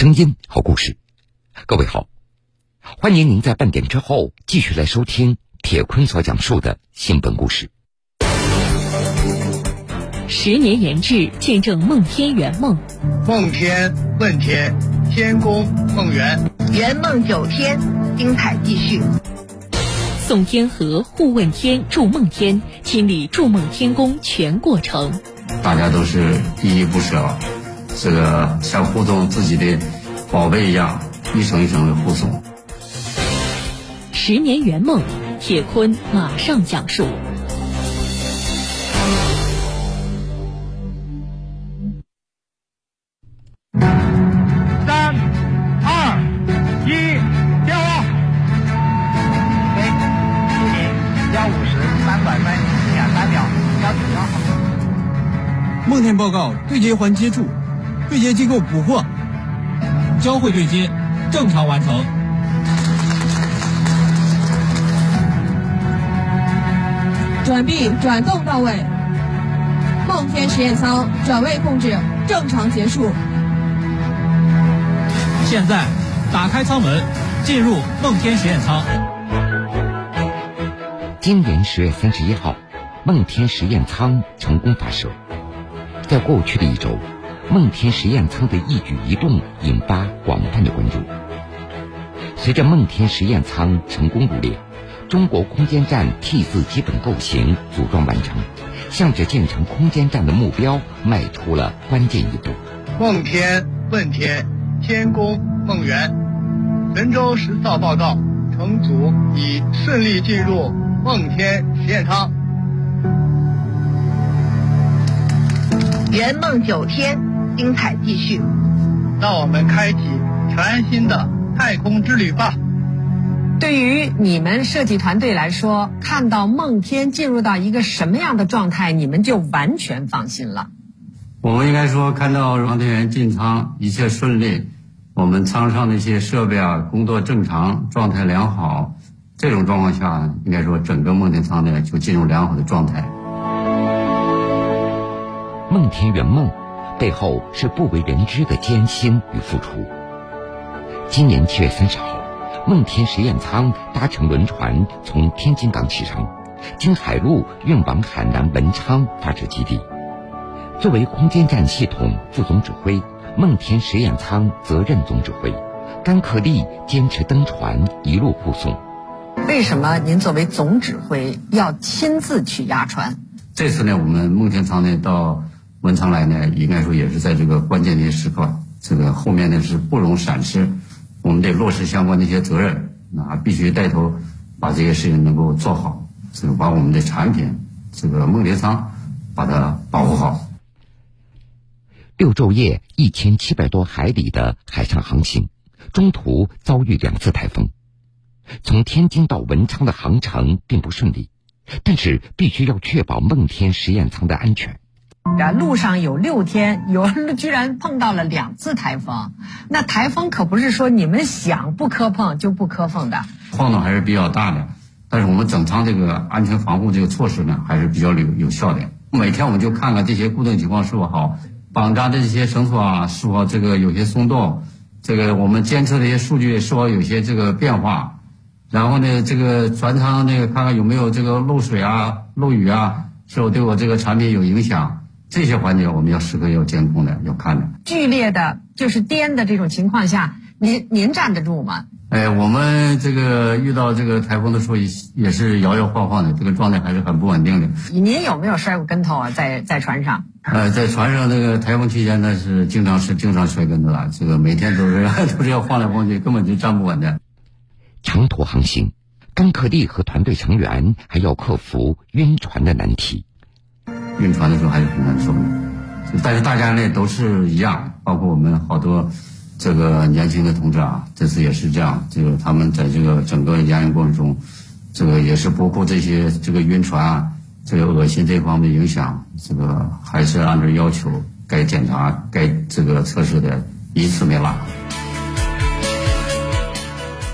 声音，好故事。各位好，欢迎您在半点之后继续来收听铁坤所讲述的新闻故事。十年研制，见证梦天圆梦。梦天问天，天宫梦圆，圆梦九天，精彩继续。宋天河护问天筑梦天，亲历筑梦天宫全过程。大家都是依依不舍，这个像护送自己的宝贝一样，一层一层的护送。十年圆梦，铁坤马上讲述。三、二、一，掉了。飞，苏宁幺五十三百分一点三秒，幺九幺。梦天报告对接环接触，对接机构捕获，交会对接正常完成。转臂转动到位，梦天实验舱转位控制正常结束。现在打开舱门，进入梦天实验舱。今年十月三十一号，梦天实验舱成功发射。在过去的一周，梦天实验舱的一举一动引发广泛的关注。随着梦天实验舱成功入列，中国空间站 T 四基本构型组装完成，向着建成空间站的目标迈出了关键一步。梦天问天，天宫梦圆，神舟十四号报告，乘组已顺利进入梦天实验舱。圆梦九天，精彩继续。让我们开启全新的太空之旅吧。对于你们设计团队来说，看到梦天进入到一个什么样的状态，你们就完全放心了。我们应该说，看到航天员进舱一切顺利，我们舱上的一些设备啊工作正常，状态良好，这种状况下，应该说整个梦天舱呢就进入良好的状态。梦天圆梦背后是不为人知的艰辛与付出。今年七月三十号，梦天实验舱搭乘轮船从天津港启程，经海路运往海南文昌发射基地。作为空间站系统副总指挥，梦天实验舱责任总指挥甘克利坚持登船，一路护送。为什么您作为总指挥要亲自去压船？这次呢，我们梦天舱呢到文昌来呢，应该说也是在这个关键的时刻，这个后面呢是不容闪失，我们得落实相关的一些责任，那必须带头把这些事情能够做好，这个把我们的产品，这个梦蝶舱把它保护好。六昼夜一千七百多海里的海上航行，中途遭遇两次台风，从天津到文昌的航程并不顺利，但是必须要确保梦天实验舱的安全。啊，路上有六天，有 居然碰到了两次台风。那台风可不是说你们想不磕碰就不磕碰的，晃动还是比较大的。但是我们整舱这个安全防护这个措施呢，还是比较有有效的。每天我们就看看这些固定情况是否好，绑扎的这些绳索啊是否这个有些松动，这个我们监测的一些数据是否有些这个变化。然后呢，这个船舱那个看看有没有这个漏水啊、漏雨啊，是否对我这个产品有影响。这些环节我们要时刻要监控的，要看的。剧烈的，就是颠的这种情况下，您您站得住吗？哎，我们这个遇到这个台风的时候也也是摇摇晃晃的，这个状态还是很不稳定的。您有没有摔过跟头啊？在在船上？呃，在船上那个台风期间呢，是经常是经常摔跟头的，这个每天都是 都是要晃来晃去，根本就站不稳的。长途航行，甘克利和团队成员还要克服晕船的难题。晕船的时候还是很难受的，但是大家呢都是一样，包括我们好多这个年轻的同志啊，这次也是这样，这个他们在这个整个研究过程中，这个也是不顾这些这个晕船啊、这个恶心这方面的影响，这个还是按照要求该检查、该这个测试的一次没落。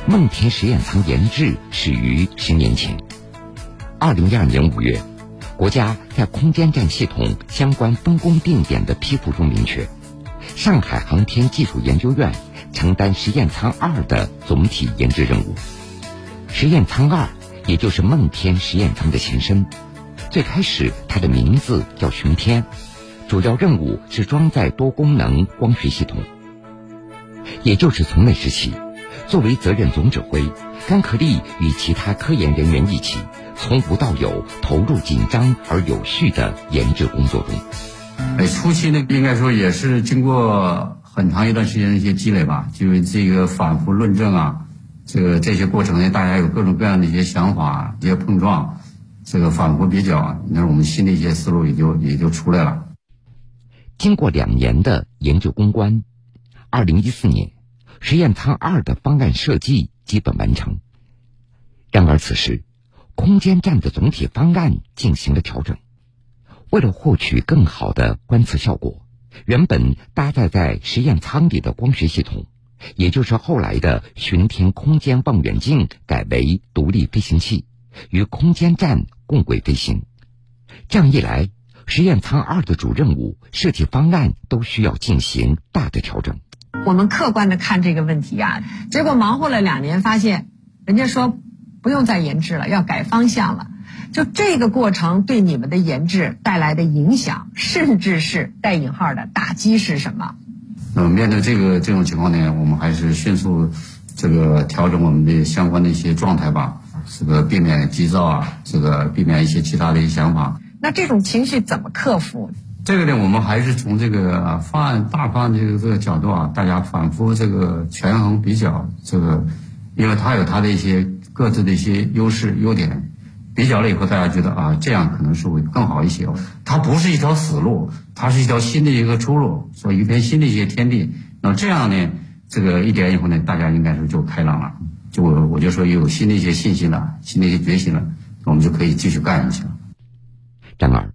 梦天实验舱研制始于十年前，二零一二年五月。国家在空间站系统相关分工定点的批复中明确，上海航天技术研究院承担实验舱二的总体研制任务。实验舱二，也就是梦天实验舱的前身。最开始，它的名字叫巡天，主要任务是装载多功能光学系统。也就是从那时起，作为责任总指挥，甘克利与其他科研人员一起，从无到有投入紧张而有序的研制工作中。哎，初期呢，应该说也是经过很长一段时间的一些积累吧，就是这个反复论证啊，这个这些过程呢，大家有各种各样的一些想法、一些碰撞，这个反复比较，那我们新的一些思路也就也就出来了。经过两年的研究攻关，二零一四年，实验舱二的方案设计基本完成。然而此时，空间站的总体方案进行了调整。为了获取更好的观测效果，原本搭载在实验舱里的光学系统，也就是后来的巡天空间望远镜，改为独立飞行器，与空间站共轨飞行。这样一来，实验舱二的主任务设计方案都需要进行大的调整。我们客观的看这个问题啊，结果忙活了两年，发现人家说不用再研制了，要改方向了。就这个过程对你们的研制带来的影响，甚至是带引号的打击是什么？嗯，面对这个这种情况呢，我们还是迅速这个调整我们的相关的一些状态吧，这个避免急躁啊，这个避免一些其他的一些想法。那这种情绪怎么克服？这个呢，我们还是从这个方案大方案这个这个角度啊，大家反复这个权衡比较，这个因为它有它的一些各自的一些优势优点。比较了以后，大家觉得啊，这样可能是会更好一些。它不是一条死路，它是一条新的一个出路，说一片新的一些天地。那这样呢，这个一点以后呢，大家应该是就开朗了，就我就说有新的一些信心了，新的一些决心了，我们就可以继续干下去了。然而，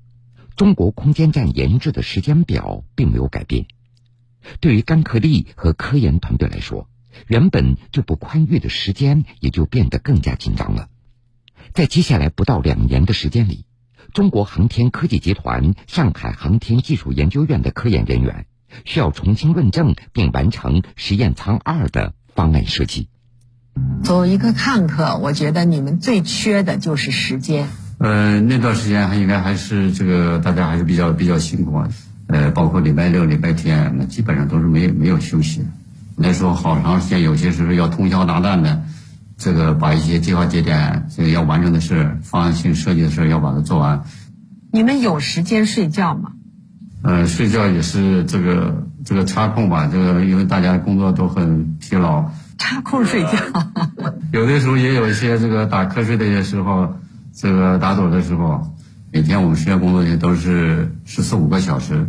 中国空间站研制的时间表并没有改变。对于甘克利和科研团队来说，原本就不宽裕的时间也就变得更加紧张了。在接下来不到两年的时间里，中国航天科技集团上海航天技术研究院的科研人员需要重新论证并完成实验舱二的方案设计。作为一个看客，我觉得你们最缺的就是时间。呃，那段时间还应该还是这个大家还是比较比较辛苦，呃，包括礼拜六、礼拜天，那基本上都是没没有休息。那时候好长时间，有些时候要通宵达旦的。这个把一些计划节点，这个要完成的事、方案性设计的事要把它做完。你们有时间睡觉吗？呃，睡觉也是这个这个插空吧，这个因为大家工作都很疲劳。插空睡觉。有的时候也有一些这个打瞌睡的一些时候，这个打盹的时候。每天我们实验工作也都是十四五个小时，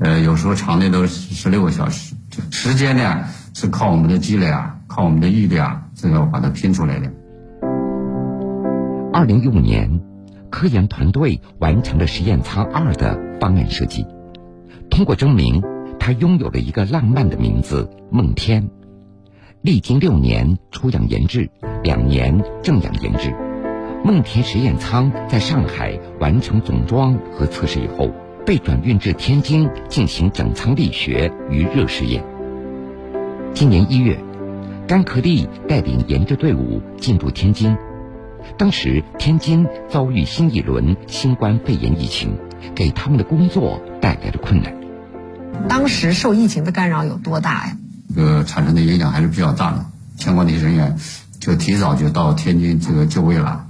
呃，有时候长的都是十六个小时。时间呢是靠我们的积累啊，靠我们的毅力啊。这个把它拼出来的。二零一五年，科研团队完成了实验舱二的方案设计，通过证明，它拥有了一个浪漫的名字——梦天。历经六年出氧研制，两年正氧研制，梦田实验舱在上海完成总装和测试以后，被转运至天津进行整舱力学与热试验。今年一月。甘克利带领研制队伍进驻天津，当时天津遭遇新一轮新冠肺炎疫情，给他们的工作带来了困难。当时受疫情的干扰有多大呀？这个产生的影响还是比较大的。相关的人员就提早就到天津这个就位了，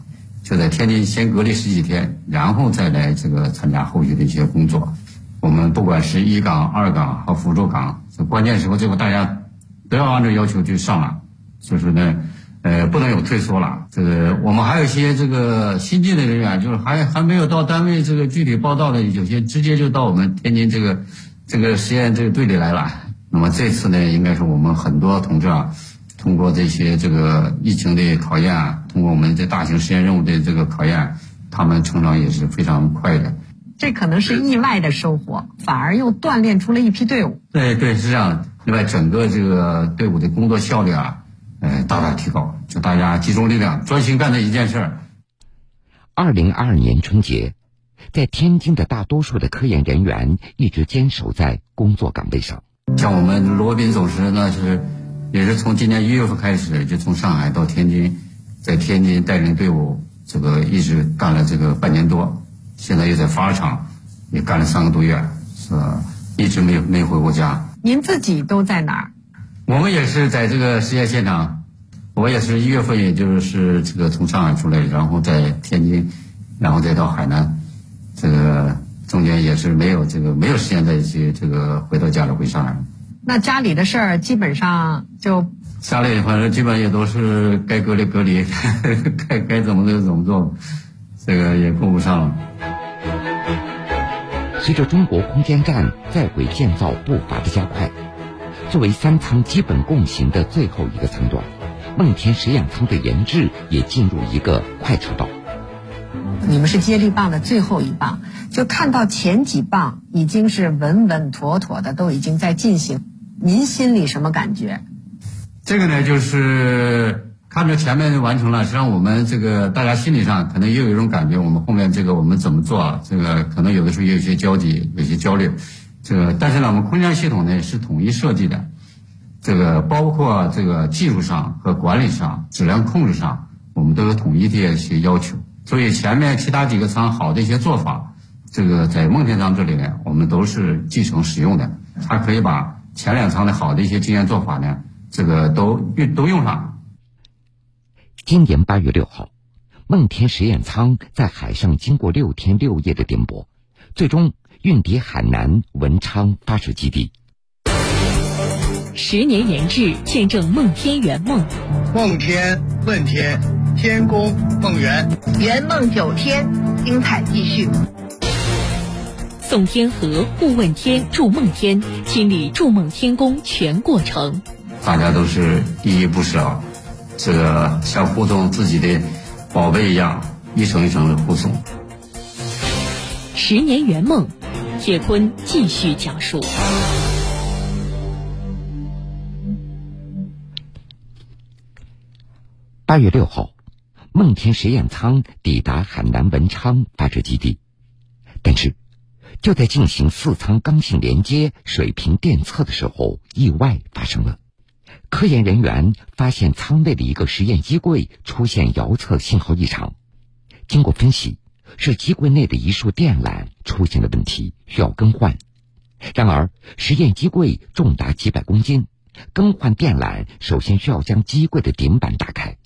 就在天津先隔离十几天，然后再来这个参加后续的一些工作。我们不管是一岗、二岗和辅助岗，这关键时候，最后大家。都要按照要求去上了，就是呢，呃，不能有退缩了。这个我们还有一些这个新进的人员，就是还还没有到单位这个具体报道的，有些直接就到我们天津这个这个实验这个队里来了。那么这次呢，应该是我们很多同志啊，通过这些这个疫情的考验，通过我们这大型实验任务的这个考验，他们成长也是非常快的。这可能是意外的收获，反而又锻炼出了一批队伍。对对，是这样。另外，整个这个队伍的工作效率啊，呃，大大提高，就大家集中力量，专心干这一件事儿。二零二二年春节，在天津的大多数的科研人员一直坚守在工作岗位上。像我们罗斌总师，那是也是从今年一月份开始，就从上海到天津，在天津带领队伍，这个一直干了这个半年多，现在又在发厂，也干了三个多月，是吧？一直没有没有回过家。您自己都在哪儿？我们也是在这个实验现场，我也是一月份，也就是这个从上海出来，然后在天津，然后再到海南，这个中间也是没有这个没有时间再去这个回到家里回上海。那家里的事儿基本上就家里反正基本也都是该隔离隔离，该该怎么就怎么做，这个也顾不上了。随着中国空间站在轨建造步伐的加快，作为三舱基本共型的最后一个舱段，梦天实验舱的研制也进入一个快车道。你们是接力棒的最后一棒，就看到前几棒已经是稳稳妥妥的，都已经在进行。您心里什么感觉？这个呢，就是看着前面完成了，实际上我们这个大家心理上可能也有一种感觉，我们后面这个我们怎么做啊？这个可能有的时候也有些焦急，有些焦虑。这个但是呢，我们空间系统呢是统一设计的，这个包括这个技术上和管理上、质量控制上，我们都有统一的一些要求。所以前面其他几个舱好的一些做法，这个在梦天舱这里呢，我们都是继承使用的。它可以把前两舱的好的一些经验做法呢，这个都用都用上。今年八月六号，梦天实验舱在海上经过六天六夜的颠簸，最终运抵海南文昌发射基地。十年研制，见证梦天圆梦。梦天问天，天宫梦圆，圆梦九天，精彩继续。宋天河、顾问天筑梦天，亲历筑梦天宫全过程。大家都是依依不舍，这个像护送自己的宝贝一样，一层一层的护送。十年圆梦，铁坤继续讲述。八月六号，梦天实验舱抵达海南文昌发射基地，但是就在进行四舱刚性连接水平电测的时候，意外发生了。科研人员发现舱内的一个实验机柜出现遥测信号异常，经过分析，是机柜内的一束电缆出现了问题，需要更换。然而，实验机柜重达几百公斤，更换电缆首先需要将机柜的顶板打开。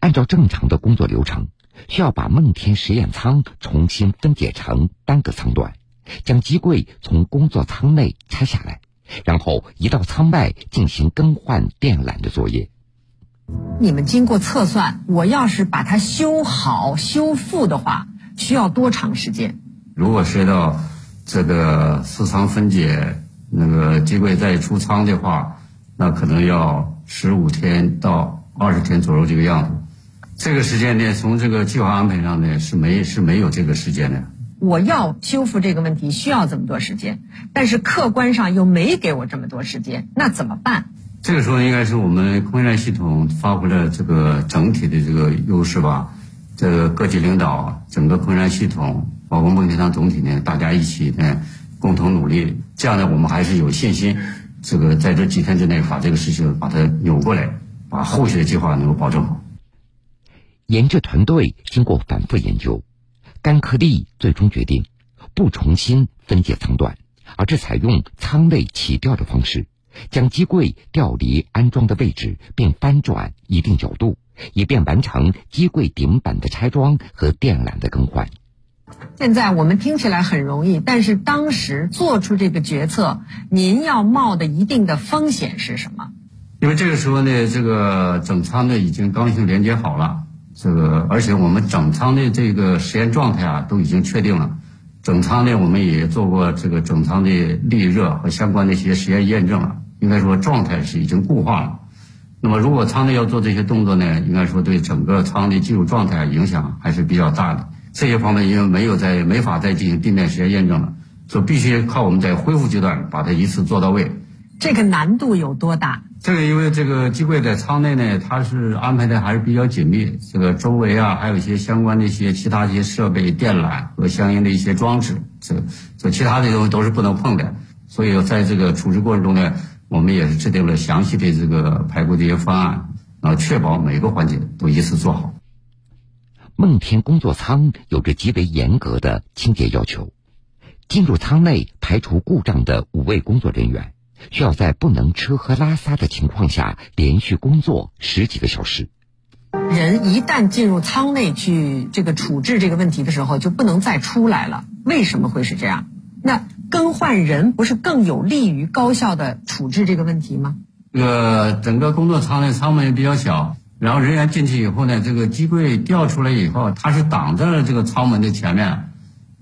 按照正常的工作流程，需要把梦天实验舱重新分解成单个舱段，将机柜从工作舱内拆下来，然后移到舱外进行更换电缆的作业。你们经过测算，我要是把它修好、修复的话，需要多长时间？如果涉及到这个四舱分解，那个机柜再出舱的话，那可能要十五天到二十天左右这个样子。这个时间呢，从这个计划安排上呢是没是没有这个时间的。我要修复这个问题需要这么多时间，但是客观上又没给我这么多时间，那怎么办？这个时候应该是我们空间站系统发挥了这个整体的这个优势吧。这个各级领导、整个空间站系统，包括孟天堂总体呢，大家一起呢共同努力，这样呢我们还是有信心，这个在这几天之内把这个事情把它扭过来，把后续的计划能够保证好。研制团队经过反复研究，干颗粒最终决定不重新分解舱段，而是采用舱内起吊的方式，将机柜调离安装的位置，并翻转一定角度，以便完成机柜顶板的拆装和电缆的更换。现在我们听起来很容易，但是当时做出这个决策，您要冒的一定的风险是什么？因为这个时候呢，这个整舱呢已经刚性连接好了。这个，而且我们整舱的这个实验状态啊，都已经确定了。整舱呢，我们也做过这个整舱的利热和相关的一些实验验证了。应该说，状态是已经固化了。那么，如果舱内要做这些动作呢，应该说对整个舱的技术状态影响还是比较大的。这些方面因为没有在没法再进行地面实验验证了，所以必须靠我们在恢复阶段把它一次做到位。这个难度有多大？这个因为这个机柜在舱内呢，它是安排的还是比较紧密。这个周围啊，还有一些相关的一些其他一些设备、电缆和相应的一些装置，这这其他的东西都是不能碰的。所以在这个处置过程中呢，我们也是制定了详细的这个排污这些方案，然后确保每个环节都一次做好。梦天工作舱有着极为严格的清洁要求，进入舱内排除故障的五位工作人员需要在不能吃喝拉撒的情况下连续工作十几个小时。人一旦进入舱内去这个处置这个问题的时候，就不能再出来了。为什么会是这样？那更换人不是更有利于高效的处置这个问题吗？这个整个工作舱内舱门也比较小，然后人员进去以后呢，这个机柜调出来以后，它是挡在了这个舱门的前面，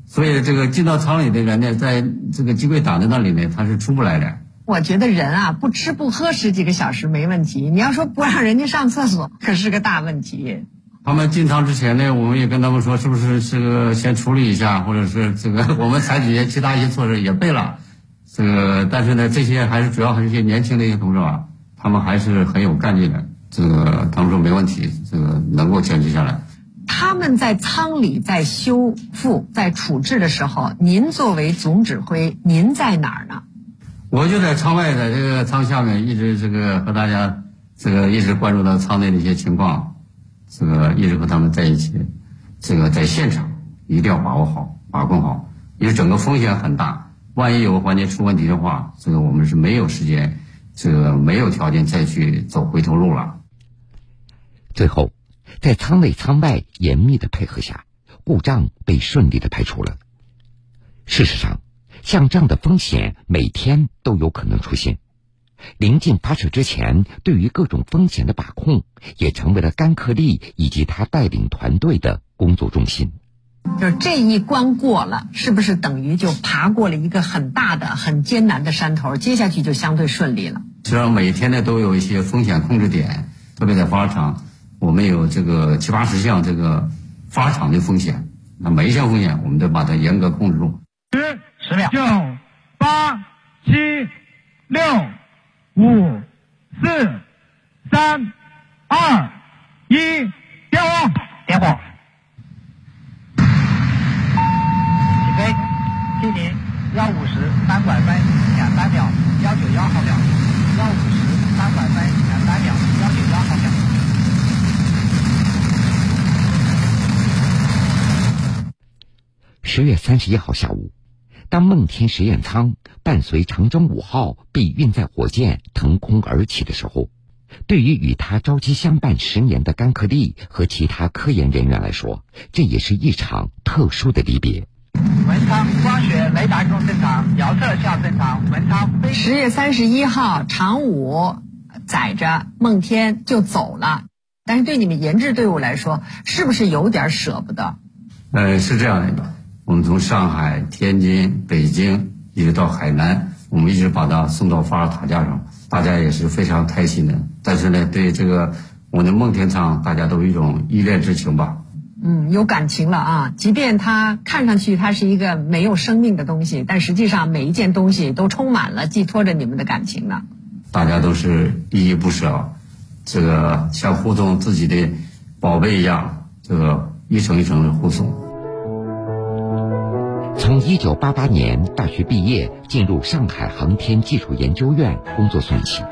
所以这个进到舱里的人呢，在这个机柜挡在那里呢，他是出不来的。我觉得人啊，不吃不喝十几个小时没问题，你要说不让人家上厕所，可是个大问题。他们进仓之前呢，我们也跟他们说，是不是这个先处理一下，或者是这个 我们采取一些其他一些措施也备了。这个但是呢，这些还是主要还是一些年轻的一些同志啊，他们还是很有干劲的。这个他们说没问题，这个能够坚持下来。他们在仓里在修复在处置的时候，您作为总指挥，您在哪儿呢？我就在舱外，在这个舱下面，一直这个和大家这个一直关注到舱内的一些情况，这个一直和他们在一起，这个在现场一定要把握好、把控好，因为整个风险很大，万一有个环节出问题的话，这个我们是没有时间，这个没有条件再去走回头路了。最后，在舱内舱外严密的配合下，故障被顺利的排除了。事实上。像这样的风险每天都有可能出现，临近发射之前，对于各种风险的把控也成为了甘克利以及他带领团队的工作重心。就是这一关过了，是不是等于就爬过了一个很大的、很艰难的山头？接下去就相对顺利了。实际上，每天呢都有一些风险控制点，特别在发射场，我们有这个七八十项这个发射场的风险，那每一项风险我们都把它严格控制住。十秒，九、八、七、六、五、四、三、二、一，点火，点火，起飞，吉林幺五十三拐分两三秒，幺九幺号秒，幺五十三拐分两三秒，幺九幺毫秒。十月三十一号下午。当梦天实验舱伴随长征五号 B 运载火箭腾空而起的时候，对于与他朝夕相伴十年的甘克利和其他科研人员来说，这也是一场特殊的离别。文昌光学雷达功正常，遥测效正常。文昌十月三十一号长五载着梦天就走了，但是对你们研制队伍来说，是不是有点舍不得？呃，是这样的。我们从上海、天津、北京一直到海南，我们一直把它送到发射塔架上，大家也是非常开心的。但是呢，对这个我的梦天舱，大家都有一种依恋之情吧。嗯，有感情了啊！即便它看上去它是一个没有生命的东西，但实际上每一件东西都充满了寄托着你们的感情呢。大家都是依依不舍，这个像护送自己的宝贝一样，这个一层一层的护送。从一九八八年大学毕业进入上海航天技术研究院工作算起，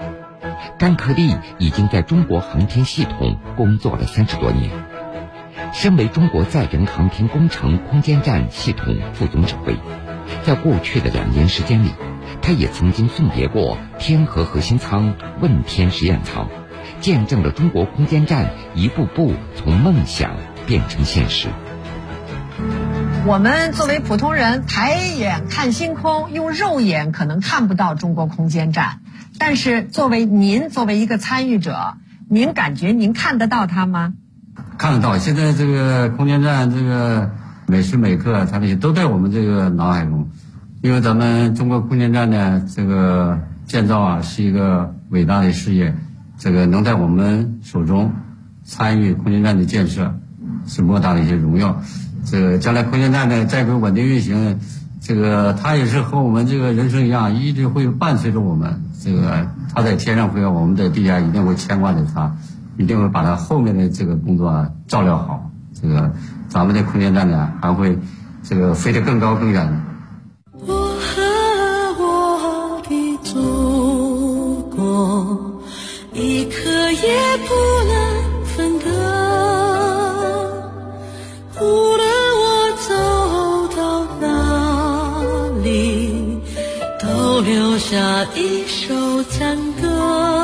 甘克利已经在中国航天系统工作了三十多年。身为中国载人航天工程空间站系统副总指挥，在过去的两年时间里，他也曾经送别过天河核心舱、问天实验舱，见证了中国空间站一步步从梦想变成现实。我们作为普通人，抬眼看星空，用肉眼可能看不到中国空间站。但是作为您，作为一个参与者，您感觉您看得到它吗？看得到。现在这个空间站，这个每时每刻，它那些都在我们这个脑海中。因为咱们中国空间站呢，这个建造啊，是一个伟大的事业。这个能在我们手中参与空间站的建设，是莫大的一些荣耀。这个将来空间站的在轨稳定运行，这个它也是和我们这个人生一样，一直会伴随着我们。这个它在天上飞，我们在地下一定会牵挂着它，一定会把它后面的这个工作照料好。这个咱们的空间站呢，还会这个飞得更高更远。我和我的祖国，一刻也不能分割。无论那一首赞歌。